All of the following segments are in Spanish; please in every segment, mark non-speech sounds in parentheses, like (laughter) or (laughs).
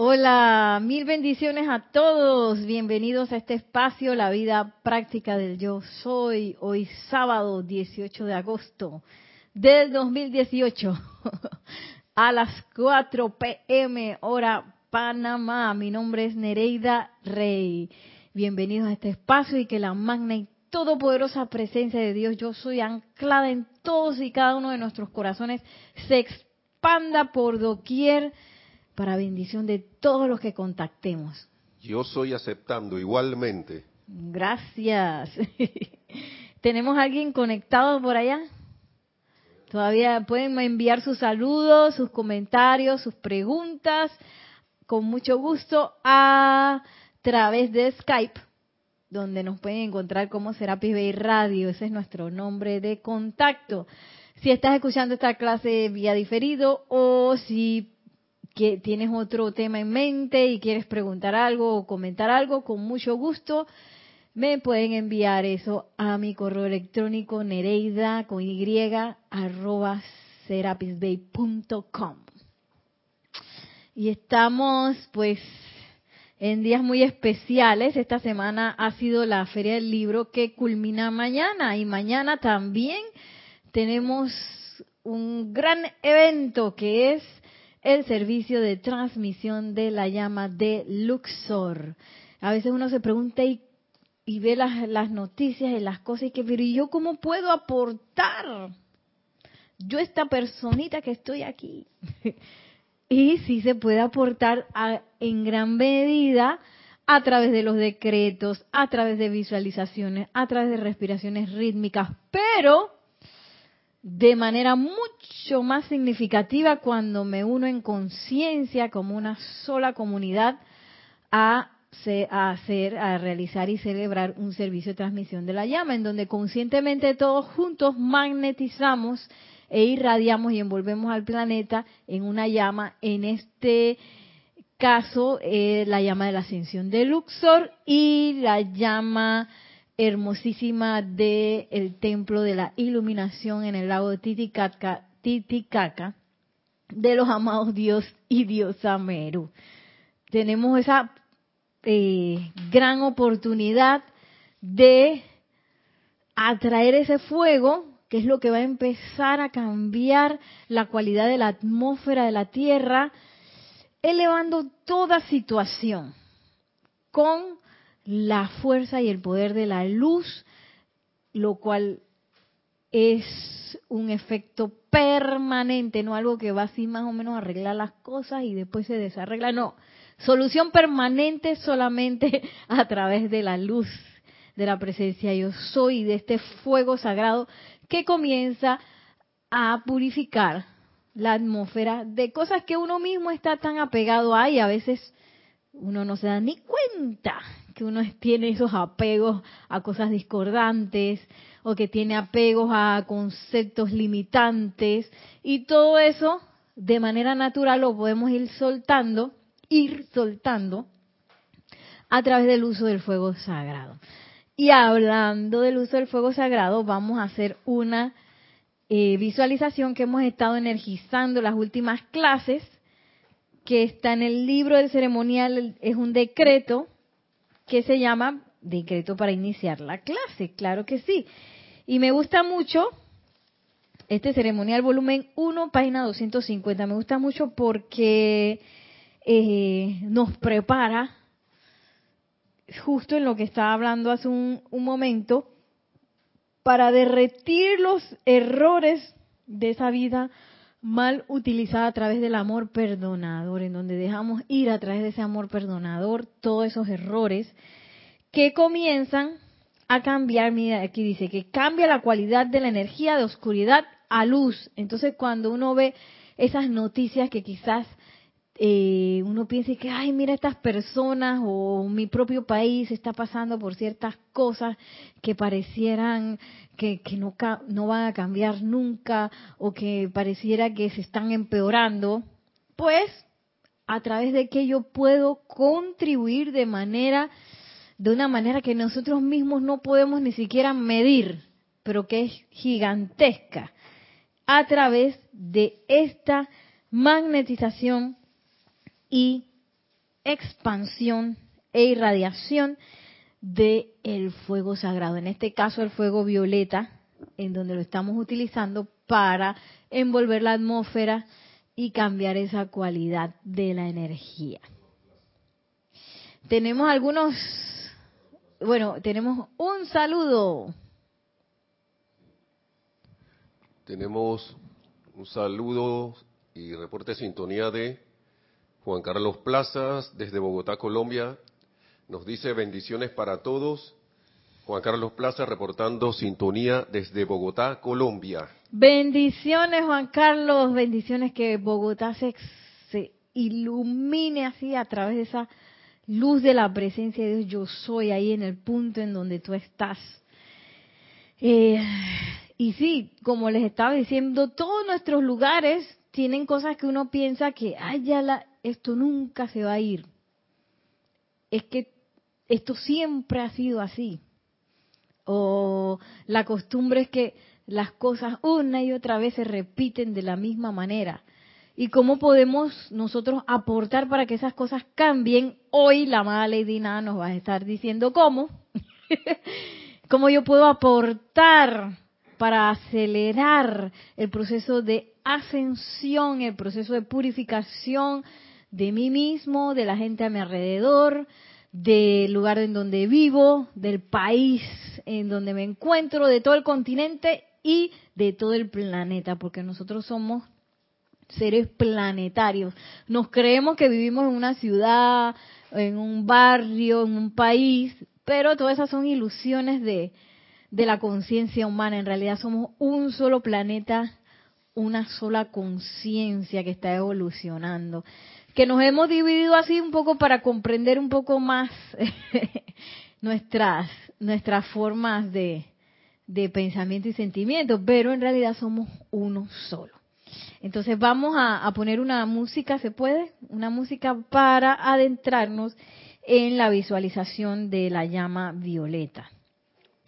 Hola, mil bendiciones a todos. Bienvenidos a este espacio, la vida práctica del yo soy. Hoy sábado 18 de agosto del 2018 (laughs) a las 4 pm hora Panamá. Mi nombre es Nereida Rey. Bienvenidos a este espacio y que la magna y todopoderosa presencia de Dios yo soy anclada en todos y cada uno de nuestros corazones se expanda por doquier para bendición de todos los que contactemos. Yo soy aceptando igualmente. Gracias. (laughs) ¿Tenemos alguien conectado por allá? Todavía pueden enviar sus saludos, sus comentarios, sus preguntas, con mucho gusto a través de Skype, donde nos pueden encontrar como Serapis Bay Radio. Ese es nuestro nombre de contacto. Si estás escuchando esta clase vía diferido o si que tienes otro tema en mente y quieres preguntar algo o comentar algo, con mucho gusto me pueden enviar eso a mi correo electrónico nereida con y arroba serapisbay.com. Y estamos pues en días muy especiales. Esta semana ha sido la Feria del Libro que culmina mañana y mañana también tenemos un gran evento que es el servicio de transmisión de la llama de Luxor. A veces uno se pregunta y, ve las, las, noticias y las cosas y que, pero ¿y yo cómo puedo aportar? Yo esta personita que estoy aquí. (laughs) y sí se puede aportar en gran medida a través de los decretos, a través de visualizaciones, a través de respiraciones rítmicas, pero de manera mucho más significativa cuando me uno en conciencia como una sola comunidad a, hacer, a realizar y celebrar un servicio de transmisión de la llama, en donde conscientemente todos juntos magnetizamos e irradiamos y envolvemos al planeta en una llama, en este caso eh, la llama de la ascensión de Luxor y la llama hermosísima del el templo de la iluminación en el lago Titicaca, Titicaca de los amados Dios y Diosa Meru. Tenemos esa eh, gran oportunidad de atraer ese fuego, que es lo que va a empezar a cambiar la cualidad de la atmósfera de la Tierra, elevando toda situación con la fuerza y el poder de la luz, lo cual es un efecto permanente, no algo que va así más o menos a arreglar las cosas y después se desarregla, no, solución permanente solamente (laughs) a través de la luz de la presencia yo soy, de este fuego sagrado que comienza a purificar la atmósfera de cosas que uno mismo está tan apegado a y a veces uno no se da ni cuenta que uno tiene esos apegos a cosas discordantes o que tiene apegos a conceptos limitantes y todo eso de manera natural lo podemos ir soltando, ir soltando a través del uso del fuego sagrado. Y hablando del uso del fuego sagrado, vamos a hacer una eh, visualización que hemos estado energizando las últimas clases que está en el libro del ceremonial, es un decreto que se llama Decreto para iniciar la clase, claro que sí. Y me gusta mucho este ceremonial volumen 1, página 250, me gusta mucho porque eh, nos prepara justo en lo que estaba hablando hace un, un momento, para derretir los errores de esa vida mal utilizada a través del amor perdonador, en donde dejamos ir a través de ese amor perdonador todos esos errores que comienzan a cambiar, mira, aquí dice que cambia la cualidad de la energía de oscuridad a luz. Entonces cuando uno ve esas noticias que quizás eh, uno piensa que, ay, mira estas personas o mi propio país está pasando por ciertas cosas que parecieran que, no, no van a cambiar nunca o que pareciera que se están empeorando, pues a través de que yo puedo contribuir de manera, de una manera que nosotros mismos no podemos ni siquiera medir, pero que es gigantesca, a través de esta magnetización y expansión e irradiación de el fuego sagrado, en este caso el fuego violeta, en donde lo estamos utilizando para envolver la atmósfera y cambiar esa cualidad de la energía. Tenemos algunos, bueno, tenemos un saludo. Tenemos un saludo y reporte de sintonía de Juan Carlos Plazas desde Bogotá, Colombia. Nos dice bendiciones para todos. Juan Carlos Plaza reportando sintonía desde Bogotá, Colombia. Bendiciones, Juan Carlos. Bendiciones que Bogotá se, se ilumine así a través de esa luz de la presencia de Dios. Yo soy ahí en el punto en donde tú estás. Eh, y sí, como les estaba diciendo, todos nuestros lugares tienen cosas que uno piensa que, ay, esto nunca se va a ir. Es que esto siempre ha sido así. O la costumbre es que las cosas una y otra vez se repiten de la misma manera. ¿Y cómo podemos nosotros aportar para que esas cosas cambien? Hoy la amada Lady Nada nos va a estar diciendo cómo. (laughs) ¿Cómo yo puedo aportar para acelerar el proceso de ascensión, el proceso de purificación de mí mismo, de la gente a mi alrededor, del lugar en donde vivo, del país en donde me encuentro, de todo el continente y de todo el planeta, porque nosotros somos seres planetarios. Nos creemos que vivimos en una ciudad, en un barrio, en un país, pero todas esas son ilusiones de, de la conciencia humana. En realidad somos un solo planeta, una sola conciencia que está evolucionando que nos hemos dividido así un poco para comprender un poco más (laughs) nuestras, nuestras formas de, de pensamiento y sentimiento, pero en realidad somos uno solo. Entonces vamos a, a, poner una música, ¿se puede? Una música para adentrarnos en la visualización de la llama violeta.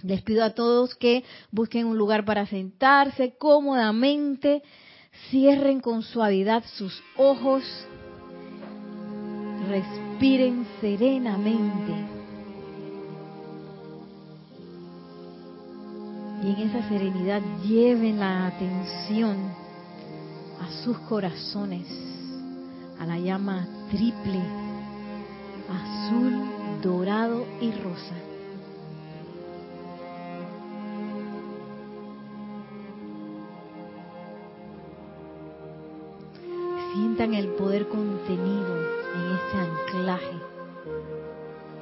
Les pido a todos que busquen un lugar para sentarse cómodamente, cierren con suavidad sus ojos respiren serenamente. Y en esa serenidad lleven la atención a sus corazones, a la llama triple, azul, dorado y rosa. El poder contenido en este anclaje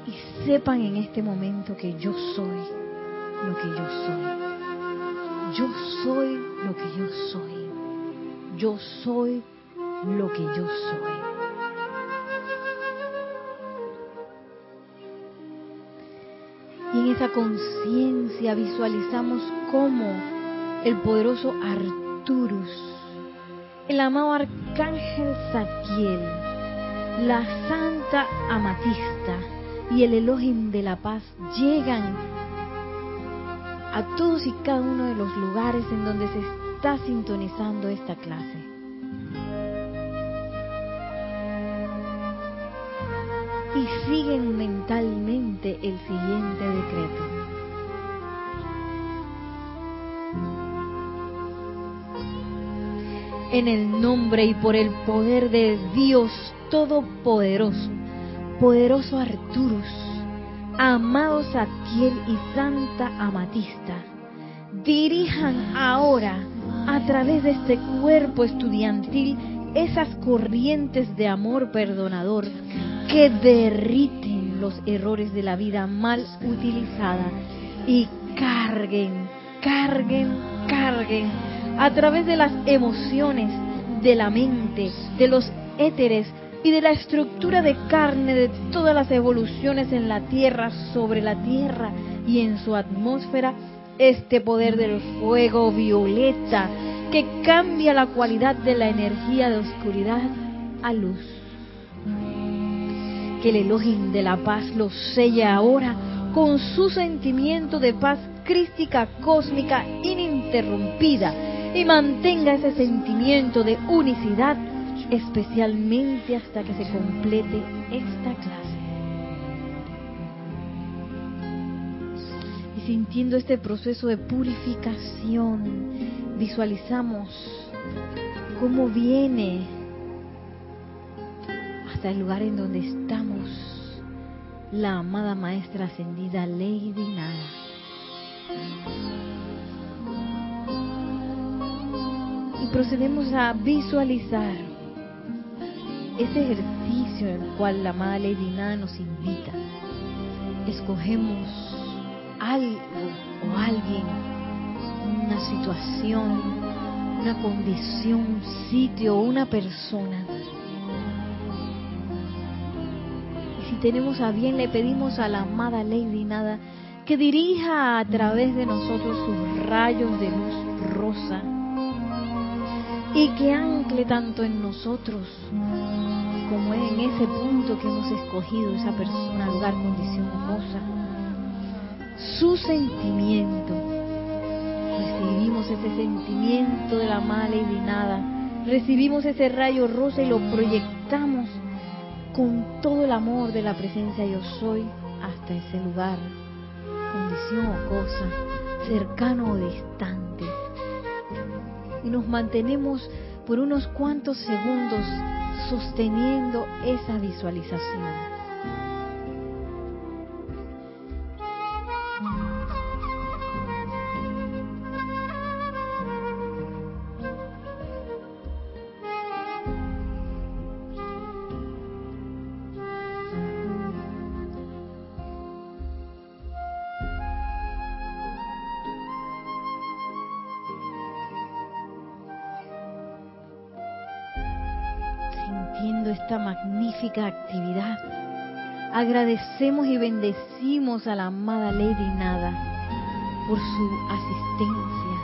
y sepan en este momento que yo soy lo que yo soy. Yo soy lo que yo soy. Yo soy lo que yo soy. Y en esa conciencia visualizamos cómo el poderoso Arturus, el amado arcángel Zadkiel, la Santa Amatista y el Elohim de la Paz llegan a todos y cada uno de los lugares en donde se está sintonizando esta clase. Y siguen mentalmente el siguiente decreto. En el nombre y por el poder de Dios Todopoderoso, poderoso Arturus, amado Satiel y Santa Amatista, dirijan ahora a través de este cuerpo estudiantil esas corrientes de amor perdonador que derriten los errores de la vida mal utilizada. Y carguen, carguen, carguen a través de las emociones, de la mente, de los éteres, y de la estructura de carne de todas las evoluciones en la Tierra, sobre la Tierra y en su atmósfera, este poder del fuego violeta que cambia la cualidad de la energía de oscuridad a luz. Que el Elohim de la paz lo sella ahora con su sentimiento de paz crística cósmica ininterrumpida y mantenga ese sentimiento de unicidad especialmente hasta que se complete esta clase. Y sintiendo este proceso de purificación, visualizamos cómo viene hasta el lugar en donde estamos la amada maestra ascendida Lady Nada. Y procedemos a visualizar ese ejercicio en el cual la amada Lady Nada nos invita. Escogemos algo o alguien, una situación, una condición, un sitio una persona. Y si tenemos a bien, le pedimos a la amada Lady Nada que dirija a través de nosotros sus rayos de luz rosa y que ancle tanto en nosotros como en ese punto que hemos escogido, esa persona, lugar, condición, cosa, su sentimiento. Recibimos ese sentimiento de la mala y de nada. Recibimos ese rayo rosa y lo proyectamos con todo el amor de la presencia yo soy hasta ese lugar, condición o cosa, cercano o distante. Y nos mantenemos por unos cuantos segundos sosteniendo esa visualización. Esta magnífica actividad. Agradecemos y bendecimos a la amada Lady Nada por su asistencia,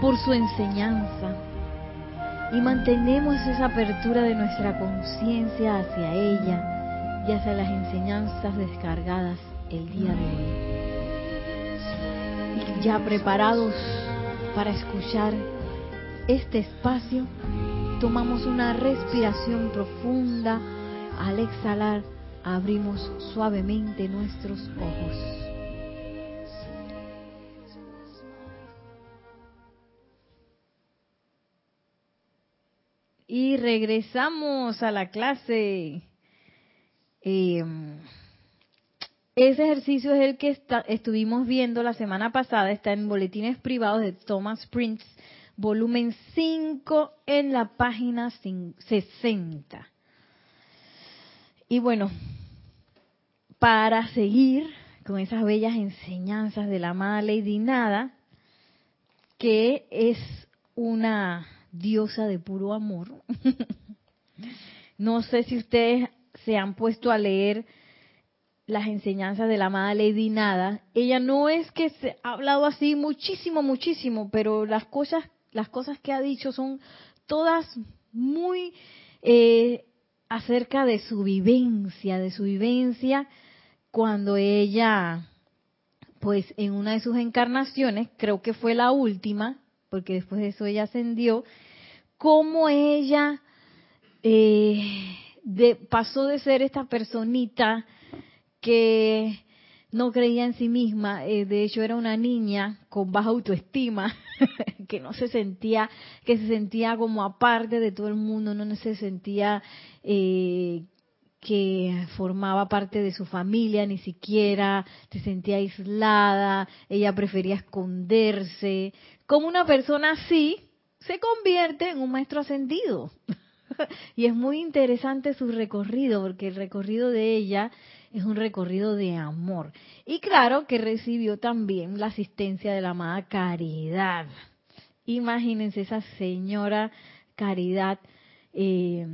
por su enseñanza y mantenemos esa apertura de nuestra conciencia hacia ella y hacia las enseñanzas descargadas el día de hoy. ya preparados para escuchar este espacio, tomamos una respiración profunda. Al exhalar, abrimos suavemente nuestros ojos. Y regresamos a la clase. Em, ese ejercicio es el que estuvimos viendo la semana pasada, está en boletines privados de Thomas Prince volumen 5 en la página 60. Y bueno, para seguir con esas bellas enseñanzas de la amada Lady Nada, que es una diosa de puro amor. (laughs) no sé si ustedes se han puesto a leer las enseñanzas de la amada Lady Nada. Ella no es que se ha hablado así muchísimo, muchísimo, pero las cosas las cosas que ha dicho son todas muy eh, acerca de su vivencia, de su vivencia cuando ella, pues en una de sus encarnaciones, creo que fue la última, porque después de eso ella ascendió, cómo ella eh, de, pasó de ser esta personita que no creía en sí misma, eh, de hecho era una niña con baja autoestima, (laughs) que no se sentía, que se sentía como aparte de todo el mundo, no se sentía eh, que formaba parte de su familia, ni siquiera se sentía aislada, ella prefería esconderse. Como una persona así se convierte en un maestro ascendido. (laughs) y es muy interesante su recorrido, porque el recorrido de ella es un recorrido de amor. Y claro que recibió también la asistencia de la amada Caridad. Imagínense esa señora Caridad eh,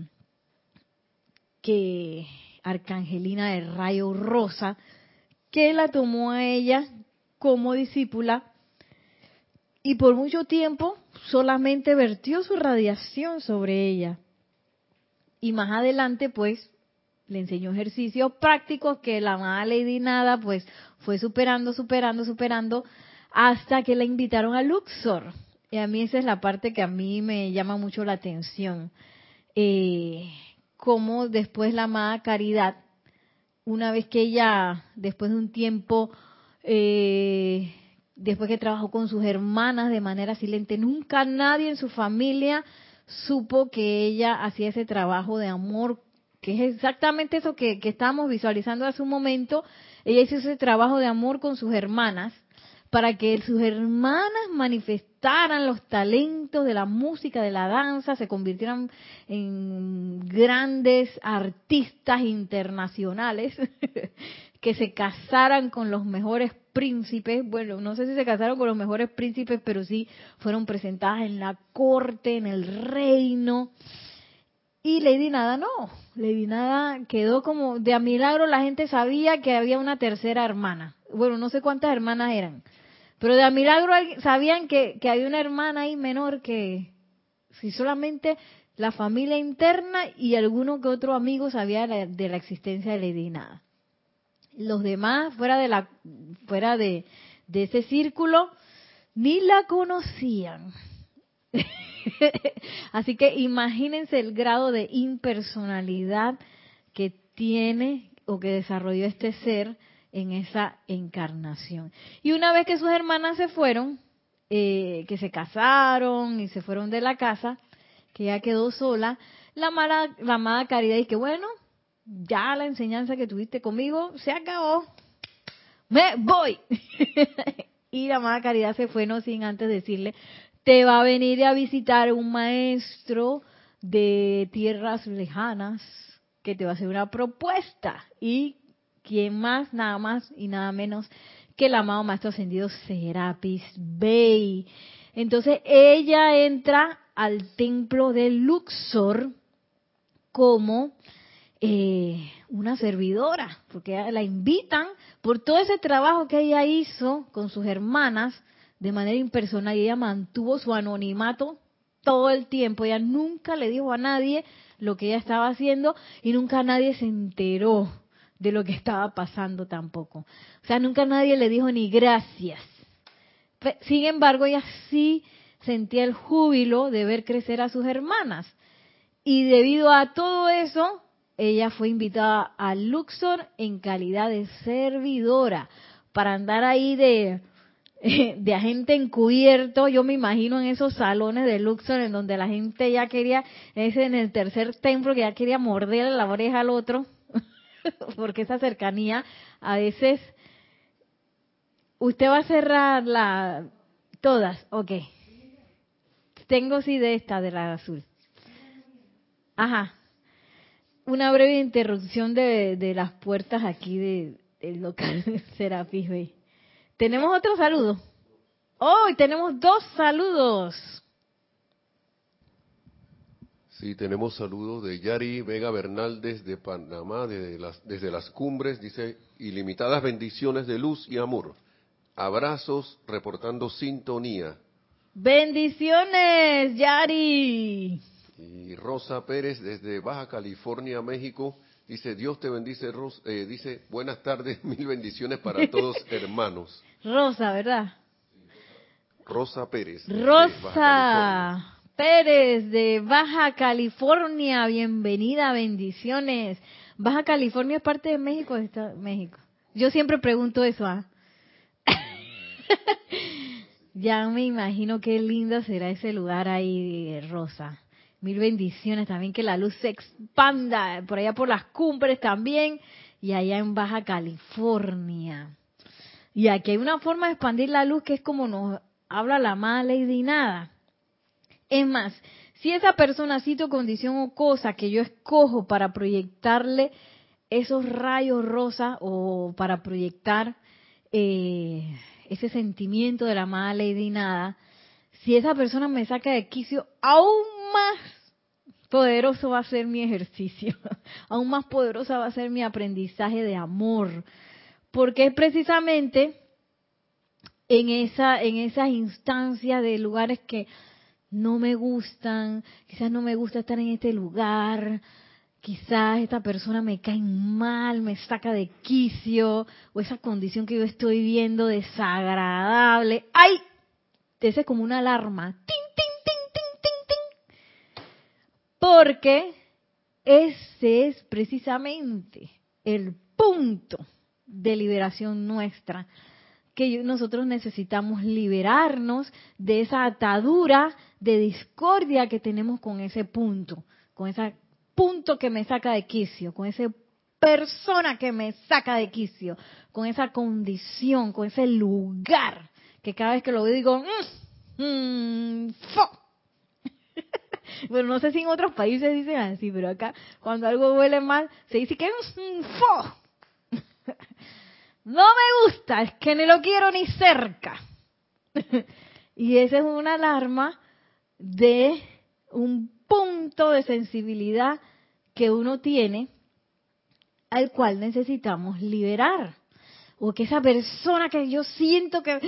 que Arcangelina de Rayo Rosa, que la tomó a ella como discípula y por mucho tiempo solamente vertió su radiación sobre ella. Y más adelante, pues, le enseñó ejercicios prácticos que la amada Lady Nada pues fue superando, superando, superando hasta que la invitaron a Luxor. Y a mí esa es la parte que a mí me llama mucho la atención. eh, cómo después la amada Caridad, una vez que ella, después de un tiempo, eh, después que trabajó con sus hermanas de manera silente, nunca nadie en su familia supo que ella hacía ese trabajo de amor, que es exactamente eso que, que estábamos visualizando hace un momento. Ella hizo ese trabajo de amor con sus hermanas para que sus hermanas manifestaran los talentos de la música, de la danza, se convirtieran en grandes artistas internacionales, (laughs) que se casaran con los mejores príncipes, bueno, no sé si se casaron con los mejores príncipes, pero sí fueron presentadas en la corte, en el reino. Y Lady Nada no, Lady Nada quedó como, de a milagro la gente sabía que había una tercera hermana. Bueno, no sé cuántas hermanas eran, pero de a milagro sabían que, había una hermana ahí menor que si solamente la familia interna y alguno que otro amigo sabía de la, existencia de Lady Nada. Los demás, fuera de la, fuera de, de ese círculo, ni la conocían. (laughs) (laughs) Así que imagínense el grado de impersonalidad que tiene o que desarrolló este ser en esa encarnación. Y una vez que sus hermanas se fueron, eh, que se casaron y se fueron de la casa, que ya quedó sola, la, mala, la amada Caridad y que bueno, ya la enseñanza que tuviste conmigo se acabó, me voy. (laughs) y la amada Caridad se fue no sin antes decirle, te va a venir a visitar un maestro de tierras lejanas que te va a hacer una propuesta y ¿Quién más, nada más y nada menos que el amado Maestro Ascendido Serapis Bey. Entonces ella entra al templo de Luxor como eh, una servidora, porque la invitan por todo ese trabajo que ella hizo con sus hermanas de manera impersonal y ella mantuvo su anonimato todo el tiempo. Ella nunca le dijo a nadie lo que ella estaba haciendo y nunca nadie se enteró de lo que estaba pasando tampoco. O sea, nunca nadie le dijo ni gracias. Sin embargo, ella sí sentía el júbilo de ver crecer a sus hermanas. Y debido a todo eso, ella fue invitada a Luxor en calidad de servidora para andar ahí de, (laughs) de agente encubierto. Yo me imagino en esos salones de Luxor en donde la gente ya quería, ese en el tercer templo que ya quería morder la oreja al otro. (laughs) porque esa cercanía a veces usted va a cerrar la todas, ok. Tengo sí de esta de la azul. Ajá. Una breve interrupción de, de las puertas aquí de, del local Serapis Bay. Tenemos otro saludo. Hoy tenemos dos saludos. Sí, tenemos saludos de Yari Vega Bernal desde Panamá, desde las, desde las cumbres, dice, ilimitadas bendiciones de luz y amor. Abrazos, reportando sintonía. Bendiciones, Yari. Y Rosa Pérez desde Baja California, México, dice, Dios te bendice, Rosa, eh, dice, buenas tardes, (laughs) mil bendiciones para todos (laughs) hermanos. Rosa, ¿verdad? Rosa Pérez. Rosa. Pérez de Baja California, bienvenida, bendiciones. Baja California es parte de México, está México. Yo siempre pregunto eso, ¿ah? (laughs) ya me imagino qué lindo será ese lugar ahí, Rosa. Mil bendiciones también, que la luz se expanda por allá por las cumbres también y allá en Baja California. Y aquí hay una forma de expandir la luz que es como nos habla la mala y nada es más, si esa persona, cito condición o cosa que yo escojo para proyectarle esos rayos rosa o para proyectar eh, ese sentimiento de la mala ley nada, si esa persona me saca de quicio, aún más poderoso va a ser mi ejercicio, (laughs) aún más poderosa va a ser mi aprendizaje de amor, porque es precisamente en esa en esas instancias de lugares que no me gustan, quizás no me gusta estar en este lugar, quizás esta persona me cae mal, me saca de quicio, o esa condición que yo estoy viendo desagradable. ¡Ay! Hace como una alarma. ¡Ting, ting, ting, ting, ting, ting! Porque ese es precisamente el punto de liberación nuestra, que nosotros necesitamos liberarnos de esa atadura de discordia que tenemos con ese punto, con ese punto que me saca de quicio, con esa persona que me saca de quicio, con esa condición, con ese lugar, que cada vez que lo digo, mmm, mmm, (laughs) bueno, no sé si en otros países dicen así, pero acá cuando algo huele mal, se dice que un fo. (laughs) No me gusta, es que ni lo quiero ni cerca. (laughs) y esa es una alarma de un punto de sensibilidad que uno tiene al cual necesitamos liberar. O que esa persona que yo siento que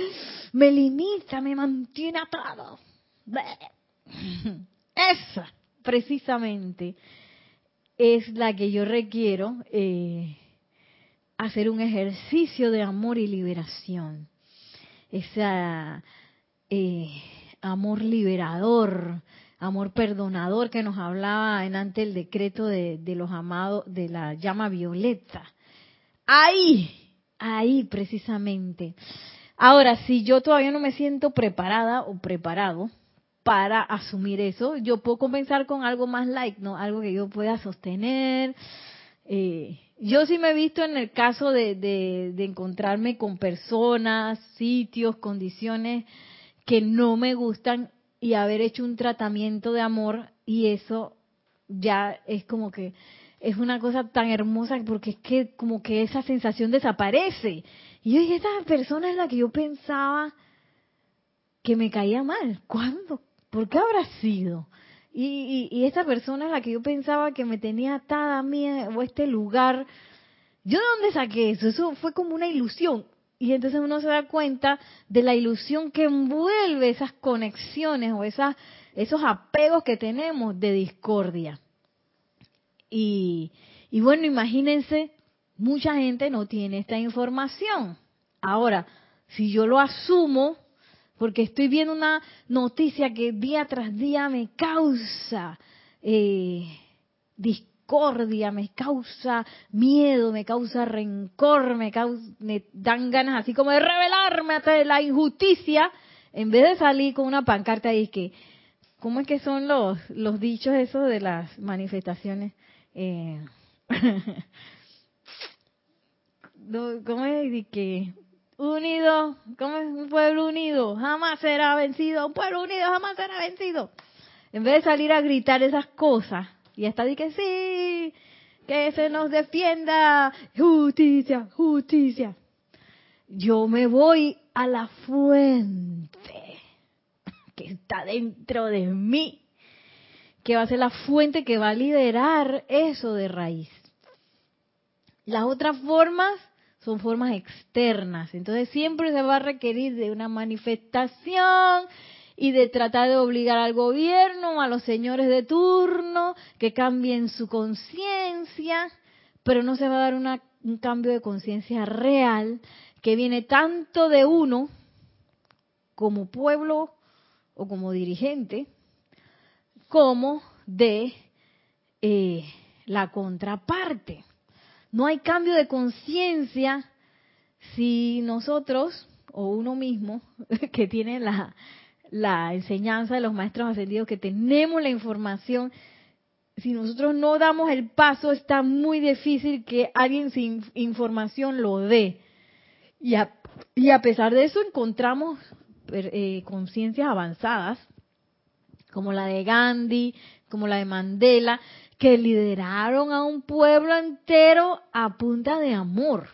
me limita, me mantiene atado. Esa, precisamente, es la que yo requiero eh, hacer un ejercicio de amor y liberación. Ese eh, amor liberador, amor perdonador que nos hablaba en ante el decreto de, de los amados de la llama violeta. Ahí, ahí precisamente. Ahora, si yo todavía no me siento preparada o preparado para asumir eso, yo puedo comenzar con algo más light, ¿no? Algo que yo pueda sostener, eh, yo sí me he visto en el caso de, de, encontrarme con personas, sitios, condiciones que no me gustan y haber hecho un tratamiento de amor y eso ya es como que es una cosa tan hermosa porque es que como que esa sensación desaparece. Y yo esta persona es la que yo pensaba que me caía mal. ¿Cuándo? ¿Por qué habrá sido? Y, y, esta persona es la que yo pensaba que me tenía atada a mí o a este lugar. ¿Yo de dónde saqué eso? Eso fue como una ilusión. Y entonces uno se da cuenta de la ilusión que envuelve esas conexiones o esas, esos apegos que tenemos de discordia. Y, y bueno, imagínense, mucha gente no tiene esta información. Ahora, si yo lo asumo, porque estoy viendo una noticia que día tras día me causa eh, discordia, me causa miedo, me causa rencor, me, me dan ganas así como de rebelarme ante la injusticia, en vez de salir con una pancarta y que, ¿cómo es que son los, los dichos esos de las manifestaciones? Eh, (laughs) ¿Cómo es? que unido, como es un pueblo unido, jamás será vencido, un pueblo unido jamás será vencido. En vez de salir a gritar esas cosas, y hasta di que sí, que se nos defienda, justicia, justicia. Yo me voy a la fuente que está dentro de mí, que va a ser la fuente que va a liderar eso de raíz. Las otras formas son formas externas. Entonces siempre se va a requerir de una manifestación y de tratar de obligar al gobierno, a los señores de turno, que cambien su conciencia, pero no se va a dar un cambio de conciencia real que viene tanto de uno como pueblo o como dirigente, como de eh, la contraparte. No hay cambio de conciencia si nosotros o uno mismo (laughs) que tiene la, enseñanza de los maestros ascendidos, que tenemos la información, si nosotros no damos el paso, está muy difícil que alguien sin información lo dé. Y a, y a pesar de eso encontramos eh, conciencias avanzadas, como la de Gandhi, como la de Mandela, que lideraron a un pueblo entero a punta de amor.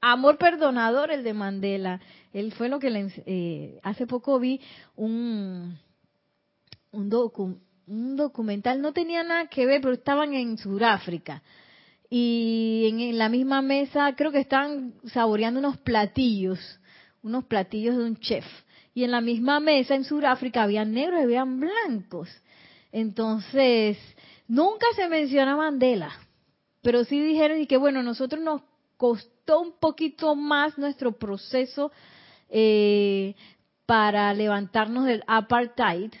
Amor perdonador el de Mandela. Él fue lo que le, eh, hace poco vi un, un, un documental, no tenía nada que ver, pero estaban en Sudáfrica. Y en, la misma mesa creo que estaban saboreando unos platillos, unos platillos de un chef. Y en la misma mesa en Sudáfrica habían negros y habían blancos. Entonces, Nunca se menciona Mandela, pero sí dijeron que bueno, nosotros nos costó un poquito más nuestro proceso eh, para levantarnos del apartheid,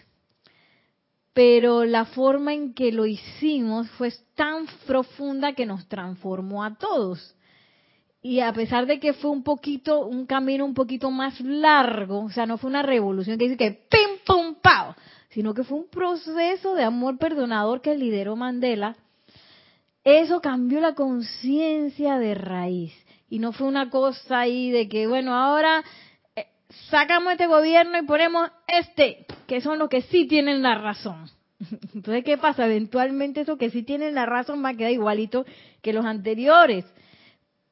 pero la forma en que lo hicimos fue tan profunda que nos transformó a todos. Y a pesar de que fue un poquito, un camino un poquito más largo, o sea, no fue una revolución que dice que pim, pum, pao, sino que fue un proceso de amor perdonador que lideró Mandela, eso cambió la conciencia de raíz. Y no fue una cosa ahí de que, bueno, ahora eh, sacamos este gobierno y ponemos este, que son los que sí tienen la razón. (laughs) Entonces, ¿qué pasa? Eventualmente eso que sí tienen la razón va a quedar igualito que los anteriores,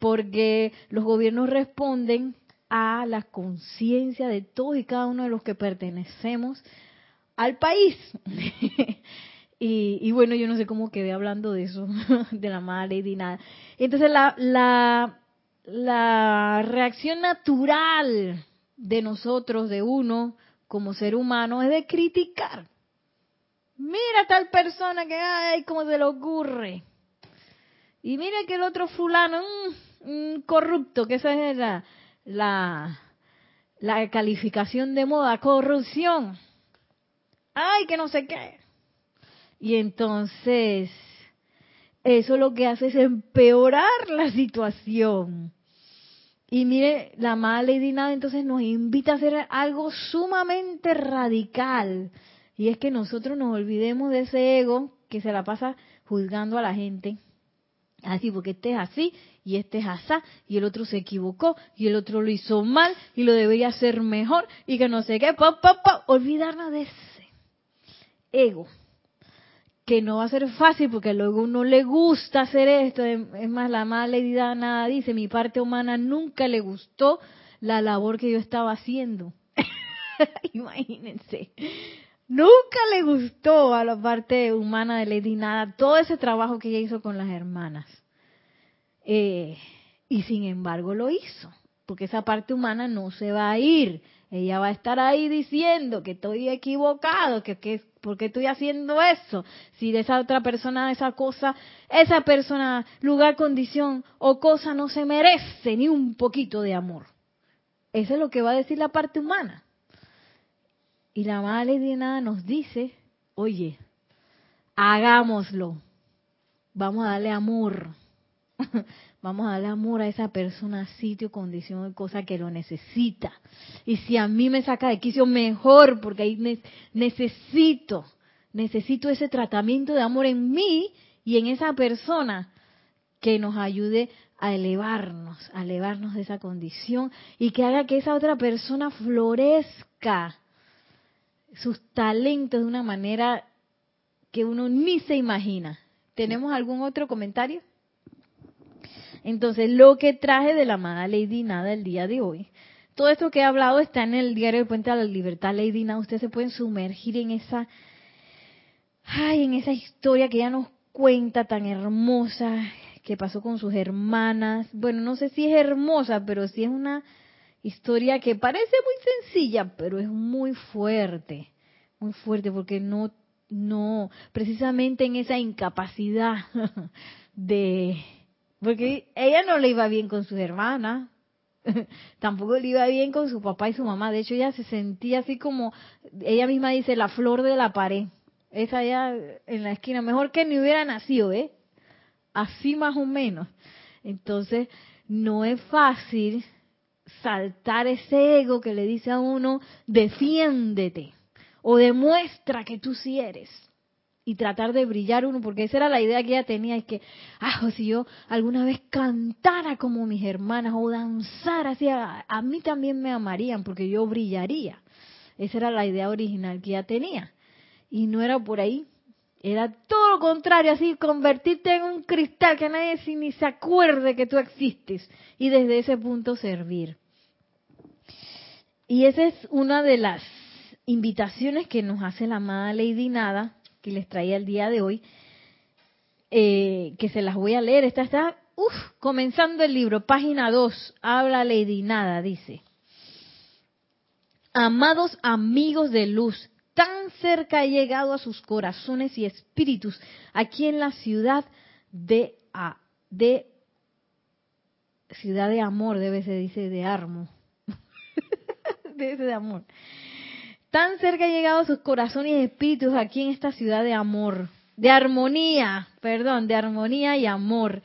porque los gobiernos responden a la conciencia de todos y cada uno de los que pertenecemos al país. (laughs) y, bueno, yo no sé cómo quedé hablando de eso, (laughs) de la madre y nada. Entonces, la, la, la reacción natural de nosotros, de uno, como ser humano, es de criticar. Mira tal persona que, ay, cómo se le ocurre. Y mira que el otro fulano, corrupto, que esa es la, la, la calificación de moda, corrupción ay, que no sé qué. Y entonces, eso lo que hace es empeorar la situación. Y mire, la amada Lady Nada entonces nos invita a hacer algo sumamente radical. Y es que nosotros nos olvidemos de ese ego que se la pasa juzgando a la gente. Así, porque este es así y este es así y el otro se equivocó y el otro lo hizo mal y lo debería hacer mejor y que no sé qué, pop, pop, pop. olvidarnos de ego. Que no va a ser fácil porque luego uno le gusta hacer esto. Es más, la mala herida nada dice, mi parte humana nunca le gustó la labor que yo estaba haciendo. (laughs) Imagínense. Nunca le gustó a la parte humana de Lady Nada todo ese trabajo que ella hizo con las hermanas. Eh, y sin embargo lo hizo, porque esa parte humana no se va a ir. Ella va a estar ahí diciendo que estoy equivocado, que, que ¿por qué estoy haciendo eso? Si de esa otra persona, esa cosa, esa persona, lugar, condición o cosa no se merece ni un poquito de amor. Eso es lo que va a decir la parte humana. Y la madre de nada nos dice, oye, hagámoslo. Vamos a darle amor. (laughs) Vamos a darle amor a esa persona, sitio, condición cosa que lo necesita. Y si a mí me saca de quicio, mejor, porque ahí necesito, necesito ese tratamiento de amor en mí y en esa persona que nos ayude a elevarnos, a elevarnos de esa condición y que haga que esa otra persona florezca sus talentos de una manera que uno ni se imagina. ¿Tenemos algún otro comentario? Entonces, lo que traje de la amada Lady Nada el día de hoy, todo esto que he hablado está en el diario de Puente a la Libertad, Lady Nada. Ustedes se pueden sumergir en esa, ay, en esa historia que ella nos cuenta tan hermosa, que pasó con sus hermanas. Bueno, no sé si es hermosa, pero sí es una historia que parece muy sencilla, pero es muy fuerte, muy fuerte, porque no, no, precisamente en esa incapacidad (laughs) de porque ella no le iba bien con sus hermanas, (laughs) tampoco le iba bien con su papá y su mamá. De hecho, ella se sentía así como, ella misma dice, la flor de la pared. Esa allá en la esquina, mejor que ni hubiera nacido, ¿eh? Así más o menos. Entonces, no es fácil saltar ese ego que le dice a uno, defiéndete o demuestra que tú sí eres y tratar de brillar uno, porque esa era la idea que ella tenía, es que, ah, si yo alguna vez cantara como mis hermanas o danzara así, a, mí también me amarían, porque yo brillaría. Esa era la idea original que ella tenía. Y no era por ahí, era todo lo contrario, así convertirte en un cristal que nadie ni se acuerde que tú existes y desde ese punto servir. Y esa es una de las invitaciones que nos hace la amada Lady Nada que les traía el día de hoy, eh, que se las voy a leer. Esta está, uff, comenzando el libro, página 2, habla Lady Nada, dice. Amados amigos de luz, tan cerca he llegado a sus corazones y espíritus, aquí en la ciudad de, de ciudad de amor, debe ser, dice, de Armo. (laughs) debe ser de amor Tan cerca ha llegado sus corazones y espíritus aquí en esta ciudad de amor, de armonía, perdón, de armonía y amor,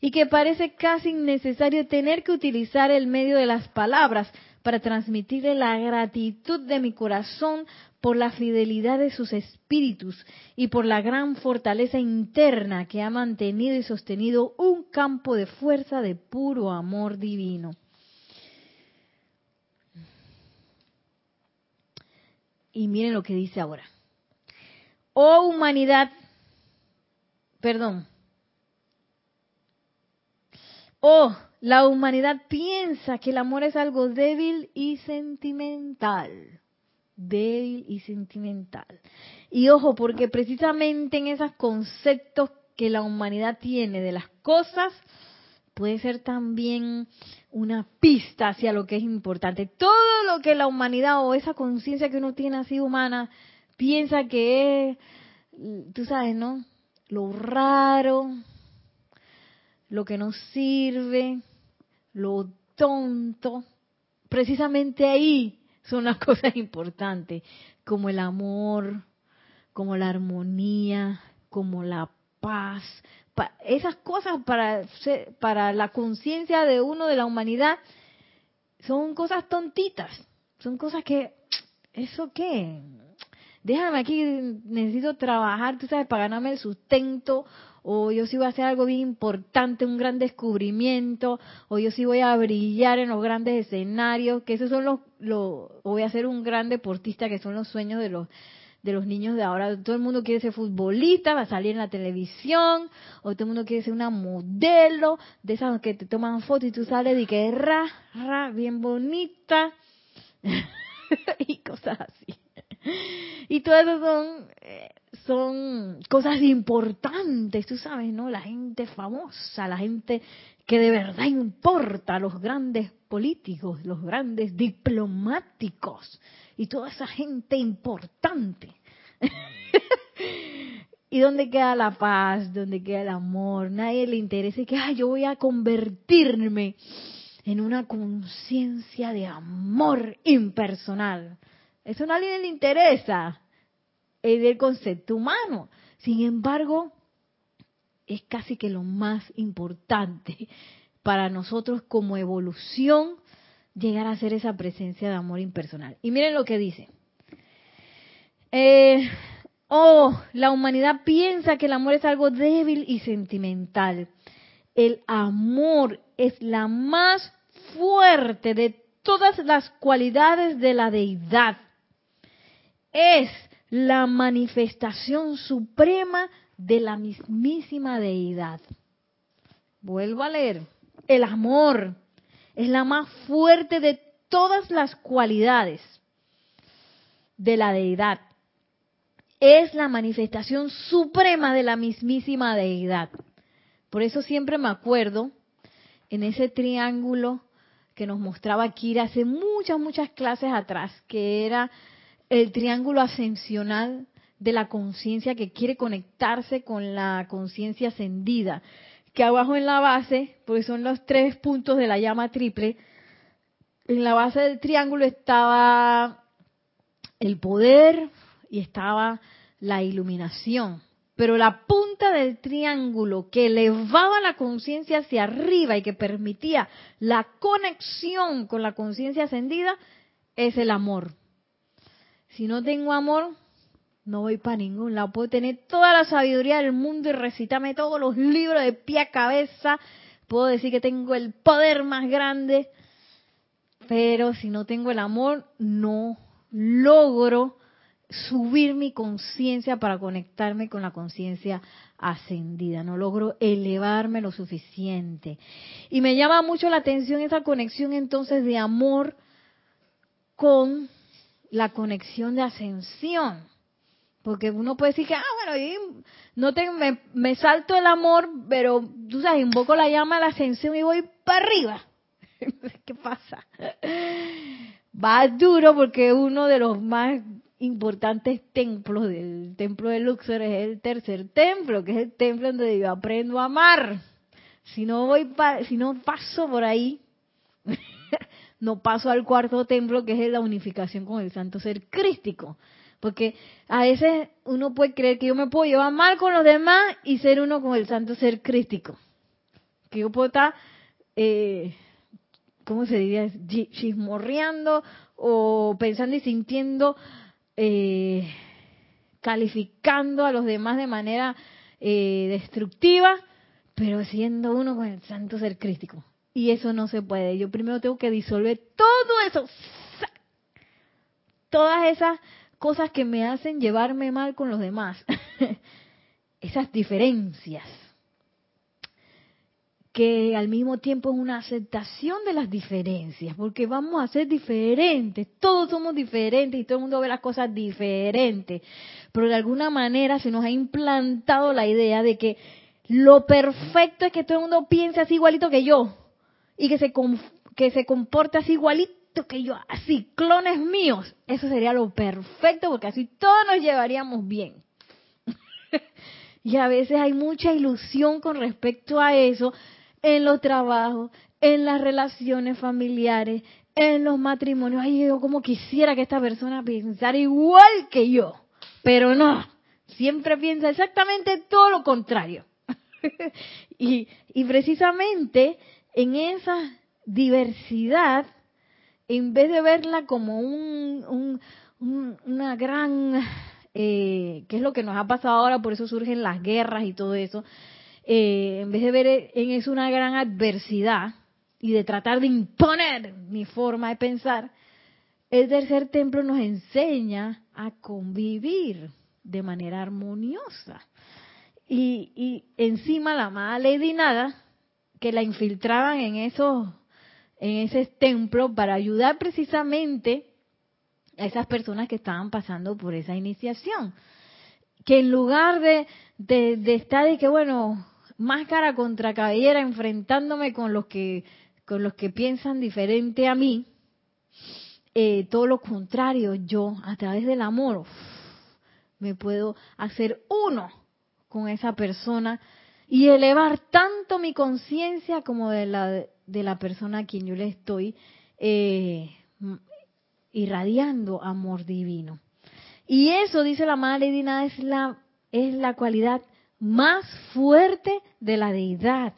y que parece casi innecesario tener que utilizar el medio de las palabras para transmitirle la gratitud de mi corazón por la fidelidad de sus espíritus y por la gran fortaleza interna que ha mantenido y sostenido un campo de fuerza de puro amor divino. Y miren lo que dice ahora. Oh humanidad, perdón. Oh, la humanidad piensa que el amor es algo débil y sentimental. Débil y sentimental. Y ojo, porque precisamente en esos conceptos que la humanidad tiene de las cosas, puede ser también una pista hacia lo que es importante. Todo lo que la humanidad o esa conciencia que uno tiene así humana piensa que es, tú sabes, ¿no? Lo raro, lo que no sirve, lo tonto. Precisamente ahí son las (laughs) cosas importantes, como el amor, como la armonía, como la paz, esas cosas para, para la conciencia de uno de la humanidad son cosas tontitas, son cosas que, ¿eso qué? Déjame aquí, necesito trabajar, tú sabes, para ganarme el sustento, o yo sí voy a hacer algo bien importante, un gran descubrimiento, o yo sí voy a brillar en los grandes escenarios, que esos son los, los o voy a ser un gran deportista, que son los sueños de los de los niños de ahora. Todo el mundo quiere ser futbolista, va a salir en la televisión, o todo el mundo quiere ser una modelo, de esas que te toman fotos y tú sales y que ra, ra, bien bonita, (laughs) y cosas así. Y todo eso son, eh, son cosas importantes, tú sabes, ¿no? La gente famosa, la gente que de verdad importa, los grandes políticos, los grandes diplomáticos, y toda esa gente importante. (laughs) ¿Y dónde queda la paz? ¿Dónde queda el amor? Nadie le interesa que yo voy a convertirme en una conciencia de amor impersonal. Eso a nadie le interesa. Es del concepto humano. Sin embargo, es casi que lo más importante para nosotros como evolución llegar a ser esa presencia de amor impersonal. Y miren lo que dice. Eh, oh, la humanidad piensa que el amor es algo débil y sentimental. El amor es la más fuerte de todas las cualidades de la deidad. Es la manifestación suprema de la mismísima deidad. Vuelvo a leer. El amor es la más fuerte de todas las cualidades de la deidad. Es la manifestación suprema de la mismísima deidad. Por eso siempre me acuerdo en ese triángulo que nos mostraba Kira hace muchas, muchas clases atrás, que era el triángulo ascensional de la conciencia que quiere conectarse con la conciencia ascendida que abajo en la base, porque son los tres puntos de la llama triple, en la base del triángulo estaba el poder y estaba la iluminación. Pero la punta del triángulo que elevaba la conciencia hacia arriba y que permitía la conexión con la conciencia ascendida es el amor. Si no tengo amor, no voy para ningún lado. Puedo tener toda la sabiduría del mundo y recitarme todos los libros de pie a cabeza. Puedo decir que tengo el poder más grande. Pero si no tengo el amor, no logro subir mi conciencia para conectarme con la conciencia ascendida. No logro elevarme lo suficiente. Y me llama mucho la atención esa conexión entonces de amor con la conexión de ascensión porque uno puede decir que, ah, bueno, no te, me, salto el amor, pero tú sabes, invoco la llama de la ascensión y voy para arriba. (laughs) ¿Qué pasa? Va duro porque uno de los más importantes templos del templo de Luxor es el tercer templo, que es el templo donde yo aprendo a amar. Si no voy si no paso por ahí, (laughs) no paso al cuarto templo, que es la unificación con el santo ser crístico. Porque a veces uno puede creer que yo me puedo llevar mal con los demás y ser uno con el santo ser crístico. Que yo puedo estar, eh, ¿cómo se diría? Chismorreando o pensando y sintiendo, eh, calificando a los demás de manera eh, destructiva, pero siendo uno con el santo ser crístico. Y eso no se puede. Yo primero tengo que disolver todo eso. Todas esas cosas que me hacen llevarme mal con los demás. (laughs) esas diferencias. Que al mismo tiempo es una aceptación de las diferencias, porque vamos a ser diferentes, todos somos diferentes y todo el mundo ve las cosas diferentes, pero de alguna manera se nos ha implantado la idea de que lo perfecto es que todo el mundo piense así igualito que yo y que se, que se comporte así igualito que yo, así, clones míos. Eso sería lo perfecto porque así todos nos llevaríamos bien. (laughs) y a veces hay mucha ilusión con respecto a eso en los trabajos, en las relaciones familiares, en los matrimonios. Ay, yo como quisiera que esta persona pensara igual que yo, pero no, siempre piensa exactamente todo lo contrario. (laughs) y, y precisamente en esa diversidad, en vez de verla como un, una gran, eh, que es lo que nos ha pasado ahora, por eso surgen las guerras y todo eso, eh, en vez de ver en eso una gran adversidad y de tratar de imponer mi forma de pensar, el tercer templo nos enseña a convivir de manera armoniosa. Y, y encima la amada Lady Nada, que la infiltraban en esos, en ese templo para ayudar precisamente a esas personas que estaban pasando por esa iniciación. Que en lugar de, de, estar y que bueno, máscara contra cabellera enfrentándome con los que, con los que piensan diferente a mí, eh, todo lo contrario, yo a través del amor me puedo hacer uno con esa persona y elevar tanto mi conciencia como de la, de la persona a quien yo le estoy eh, irradiando amor divino. Y eso, dice la Madre Dina, es la, es la cualidad más fuerte de la deidad.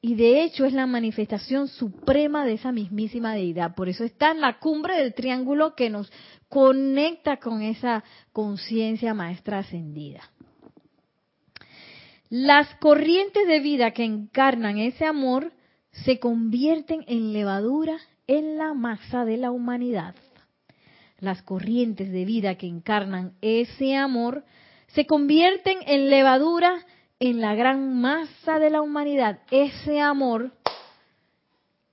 Y de hecho es la manifestación suprema de esa mismísima deidad. Por eso está en la cumbre del triángulo que nos conecta con esa conciencia maestra ascendida. Las corrientes de vida que encarnan ese amor se convierten en levadura en la masa de la humanidad. Las corrientes de vida que encarnan ese amor se convierten en levadura en la gran masa de la humanidad. Ese amor,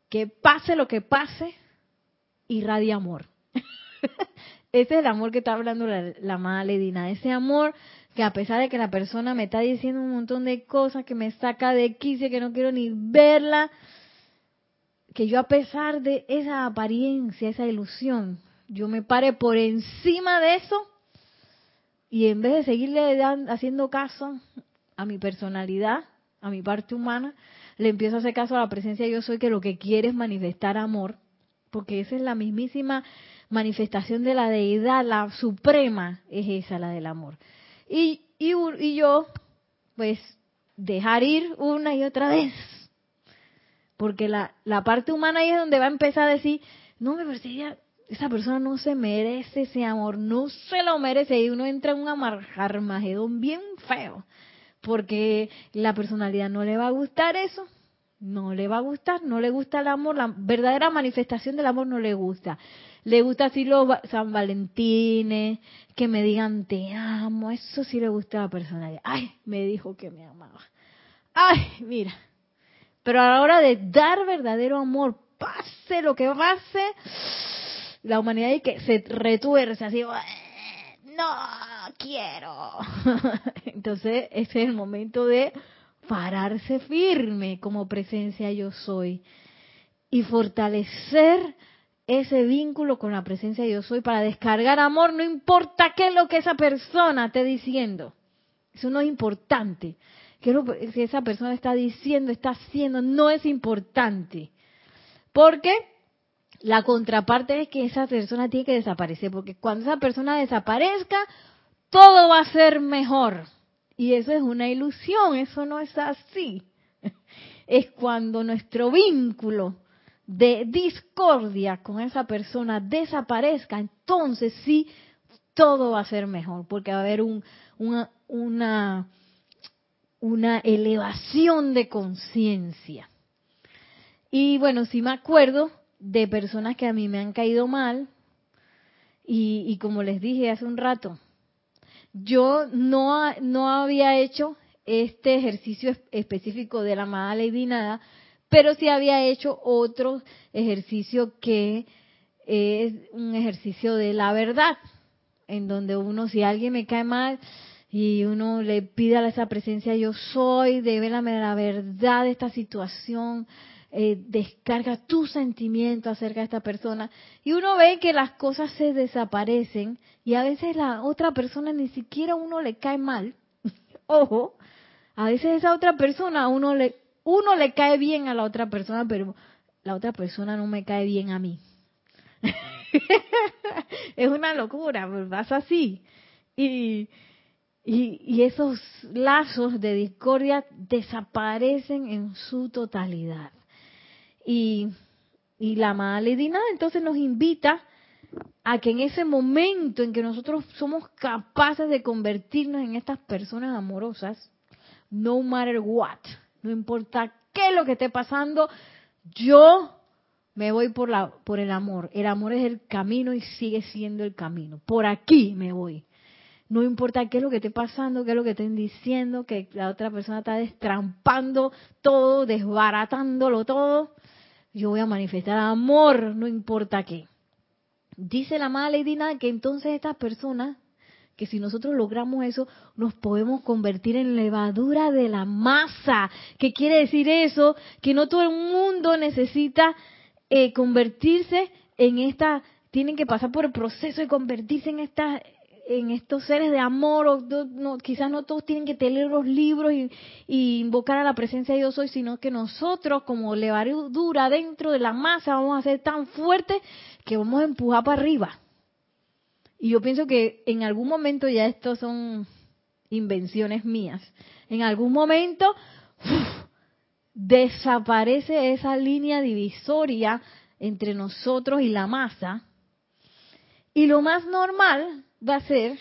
que pase lo que pase, irradia amor. (laughs) Ese es el amor que está hablando la, la. Ese amor que a pesar de que la persona me está diciendo un montón de cosas que me saca de quicio, que no quiero ni verla, que yo a pesar de esa apariencia, esa ilusión, yo me pare por encima de eso y en vez de seguirle haciendo caso a mi personalidad, a mi parte humana, le empiezo a hacer caso a la presencia de yo soy que lo que quiere es manifestar amor, porque esa es la mismísima manifestación de la deidad, la suprema es esa, la del amor. Y, y, yo, pues, dejar ir una y otra vez. Porque la, la parte humana ahí es donde va a empezar a decir, no, me parece esa persona no se merece ese amor, no se lo merece. Y uno entra en un amargarmagedón bien feo. Porque la personalidad no le va a gustar eso. No le va a gustar, no le gusta el amor, la verdadera manifestación del amor no le gusta le gusta así los San Valentines, que me digan te amo, eso sí le gusta a la persona. Ay, me dijo que me amaba. Ay, mira. Pero a la hora de dar verdadero amor, pase lo que pase, la humanidad y que se retuerce así, no quiero. (laughs) Entonces, ese es el momento de pararse firme como presencia yo soy y fortalecer ese vínculo con la presencia Dios soy para descargar amor, no importa qué es lo que esa persona esté diciendo. Eso no es importante. ¿Qué es lo esa persona está diciendo, está haciendo? No es importante. Porque la contraparte es que esa persona tiene que desaparecer, porque cuando esa persona desaparezca, todo va a ser mejor. Y eso es una ilusión, eso no es así. (laughs) Es cuando nuestro vínculo de discordia con esa persona desaparezca, entonces sí, todo va a ser mejor, porque va a haber un, una, una, una elevación de conciencia. Y bueno, sí me acuerdo de personas que a mí me han caído mal y, como les dije hace un rato, yo no, no había hecho este ejercicio específico de la amada Lady Nada, pero sí había hecho otro ejercicio que es un ejercicio de la verdad, en donde uno, si alguien me cae mal y uno le pide a esa presencia, yo soy, dévelame la verdad de esta situación, eh, descarga tu sentimiento acerca de esta persona y uno ve que las cosas se desaparecen y a veces la otra persona ni siquiera uno le cae mal. (laughs) Ojo, a veces esa otra persona uno le uno le cae bien a la otra persona, pero la otra persona no me cae bien a mí. (laughs) es una locura, pasa así. Y, y, y, esos lazos de discordia desaparecen en su totalidad. Y, y la amada Lady entonces nos invita a que en ese momento en que nosotros somos capaces de convertirnos en estas personas amorosas, no matter what, no importa qué es lo que esté pasando, yo me voy por la por el amor. El amor es el camino y sigue siendo el camino. Por aquí me voy. No importa qué es lo que esté pasando, qué es lo que estén diciendo, que la otra persona está destrampando todo, desbaratándolo todo yo voy a manifestar amor, no importa qué. Dice la mala Lady Nada que entonces estas personas, que si nosotros logramos eso, nos podemos convertir en levadura de la masa. ¿Qué quiere decir eso? Que no todo el mundo necesita eh, convertirse en esta, tienen que pasar por el proceso de convertirse en esta en estos seres de amor, o no, quizás no todos tienen que tener los libros y, invocar a la presencia de Dios hoy, sino que nosotros como levadura dentro de la masa vamos a ser tan fuertes que vamos a empujar para arriba. Y yo pienso que en algún momento, ya estos son invenciones mías, en algún momento desaparece esa línea divisoria entre nosotros y la masa. Y lo más normal va a ser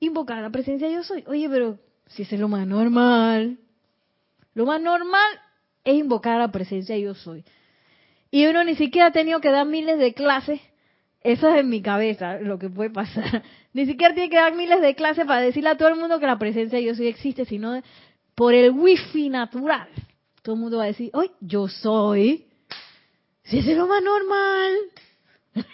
invocar la presencia de yo soy. Oye, pero si es lo más normal, lo más normal es invocar a la presencia de yo soy. Y uno ni siquiera ha tenido que dar miles de clases, eso es en mi cabeza lo que puede pasar. (laughs) Ni siquiera tiene que dar miles de clases para decirle a todo el mundo que la presencia de yo soy existe, sino por el wifi natural. Todo el mundo va a decir, oye, yo soy. Si es lo más normal. (laughs)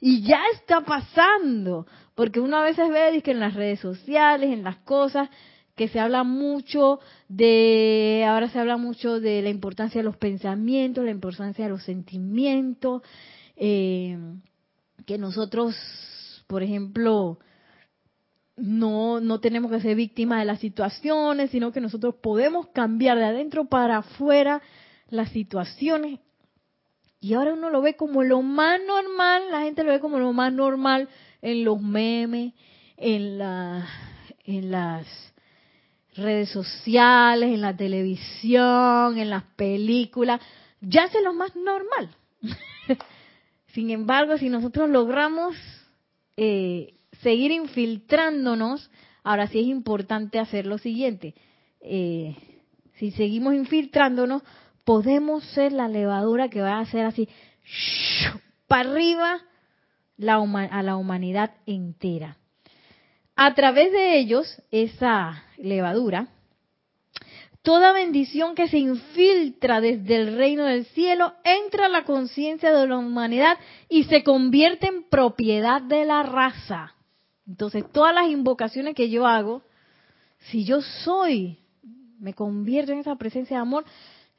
y ya está pasando, porque uno a veces ve que en las redes sociales, en las cosas, que se habla mucho de, ahora se habla mucho de la importancia de los pensamientos, la importancia de los sentimientos, eh, que nosotros, por ejemplo, no, no tenemos que ser víctimas de las situaciones, sino que nosotros podemos cambiar de adentro para afuera las situaciones y ahora uno lo ve como lo más normal, la gente lo ve como lo más normal en los memes, en, la, en las redes sociales, en la televisión, en las películas. Ya es lo más normal. (laughs) Sin embargo, si nosotros logramos eh, seguir infiltrándonos, ahora sí es importante hacer lo siguiente. Eh, si seguimos infiltrándonos, podemos ser la levadura que va a hacer así para arriba a la humanidad entera. A través de ellos, esa levadura, toda bendición que se infiltra desde el reino del cielo entra a la conciencia de la humanidad y se convierte en propiedad de la raza. Entonces, todas las invocaciones que yo hago, si yo soy, me convierto en esa presencia de amor,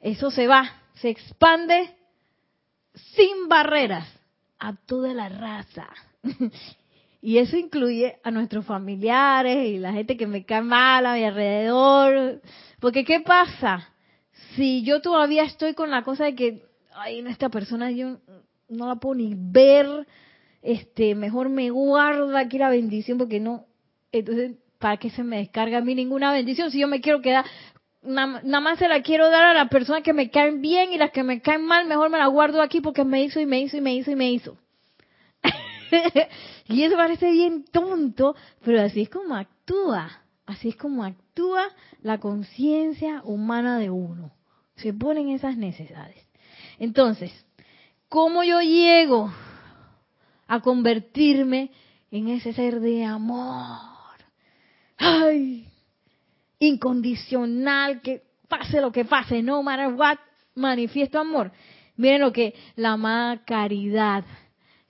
eso se va, se expande sin barreras a toda la raza. (laughs) Y eso incluye a nuestros familiares y la gente que me cae mal a mi alrededor. Porque ¿qué pasa? Si yo todavía estoy con la cosa de que, ay, esta persona, yo no la puedo ni ver, este, mejor me guarda aquí la bendición porque no, entonces, ¿para qué se me descarga a mí ninguna bendición si yo me quiero quedar? Nada más se la quiero dar a las personas que me caen bien y las que me caen mal, mejor me la guardo aquí porque me hizo y me hizo y me hizo y me hizo. (laughs) y eso parece bien tonto, pero así es como actúa. Así es como actúa la conciencia humana de uno. Se ponen esas necesidades. Entonces, ¿cómo yo llego a convertirme en ese ser de amor? ¡Ay! Incondicional, que pase lo que pase, no matter what, manifiesto amor. Miren lo que la amada caridad